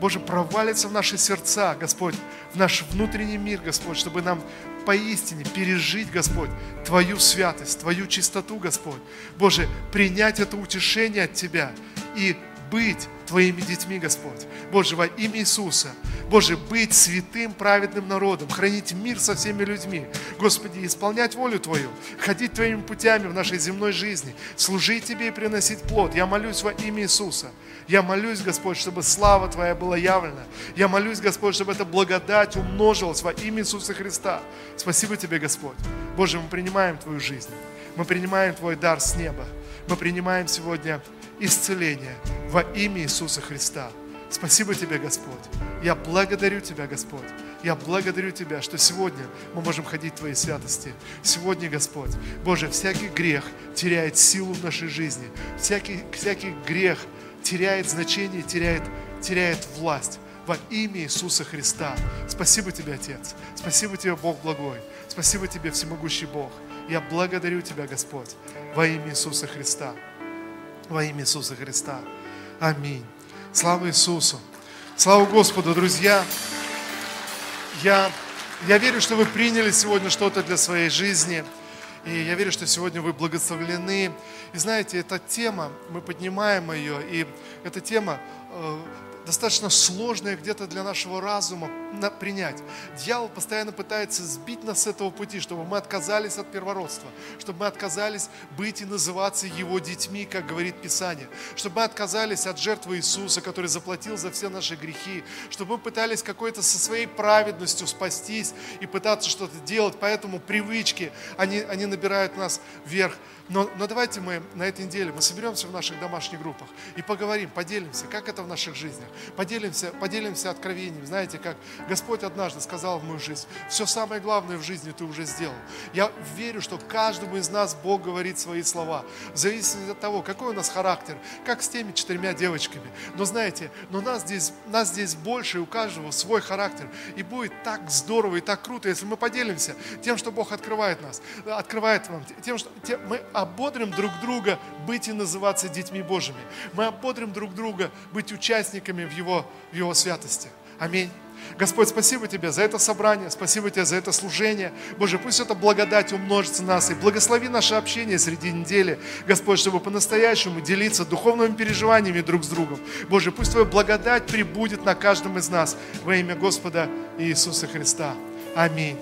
Боже, провалится в наши сердца, Господь, в наш внутренний мир, Господь, чтобы нам поистине пережить, Господь, Твою святость, Твою чистоту, Господь. Боже, принять это утешение от Тебя и быть Твоими детьми, Господь. Боже, во имя Иисуса. Боже, быть святым, праведным народом, хранить мир со всеми людьми. Господи, исполнять волю Твою, ходить Твоими путями в нашей земной жизни, служить Тебе и приносить плод. Я молюсь во имя Иисуса. Я молюсь, Господь, чтобы слава Твоя была явлена. Я молюсь, Господь, чтобы эта благодать умножилась во имя Иисуса Христа. Спасибо Тебе, Господь. Боже, мы принимаем Твою жизнь. Мы принимаем Твой дар с неба. Мы принимаем сегодня исцеление во имя Иисуса Христа. Спасибо Тебе, Господь. Я благодарю Тебя, Господь. Я благодарю Тебя, что сегодня мы можем ходить в Твоей святости. Сегодня, Господь, Боже, всякий грех теряет силу в нашей жизни. Всякий, всякий грех теряет значение, теряет, теряет власть во имя Иисуса Христа. Спасибо Тебе, Отец. Спасибо Тебе, Бог благой. Спасибо Тебе, всемогущий Бог. Я благодарю Тебя, Господь, во имя Иисуса Христа. Во имя Иисуса Христа. Аминь. Слава Иисусу. Слава Господу, друзья. Я, я верю, что вы приняли сегодня что-то для своей жизни. И я верю, что сегодня вы благословлены. И знаете, эта тема, мы поднимаем ее, и эта тема э, достаточно сложная где-то для нашего разума, на, принять. Дьявол постоянно пытается сбить нас с этого пути, чтобы мы отказались от первородства, чтобы мы отказались быть и называться Его детьми, как говорит Писание, чтобы мы отказались от жертвы Иисуса, который заплатил за все наши грехи, чтобы мы пытались какой-то со своей праведностью спастись и пытаться что-то делать, поэтому привычки, они, они набирают нас вверх. Но, но давайте мы на этой неделе, мы соберемся в наших домашних группах и поговорим, поделимся, как это в наших жизнях. Поделимся, поделимся откровением. Знаете, как Господь однажды сказал в мою жизнь, все самое главное в жизни ты уже сделал. Я верю, что каждому из нас Бог говорит свои слова. В зависимости от того, какой у нас характер, как с теми четырьмя девочками. Но знаете, но нас здесь, нас здесь больше, и у каждого свой характер. И будет так здорово и так круто, если мы поделимся тем, что Бог открывает нас, открывает вам, тем, что тем, мы ободрим друг друга быть и называться детьми Божьими. Мы ободрим друг друга быть участниками в Его, в его святости. Аминь. Господь, спасибо Тебе за это собрание, спасибо Тебе за это служение. Боже, пусть эта благодать умножится нас и благослови наше общение среди недели, Господь, чтобы по-настоящему делиться духовными переживаниями друг с другом. Боже, пусть Твоя благодать прибудет на каждом из нас во имя Господа Иисуса Христа. Аминь.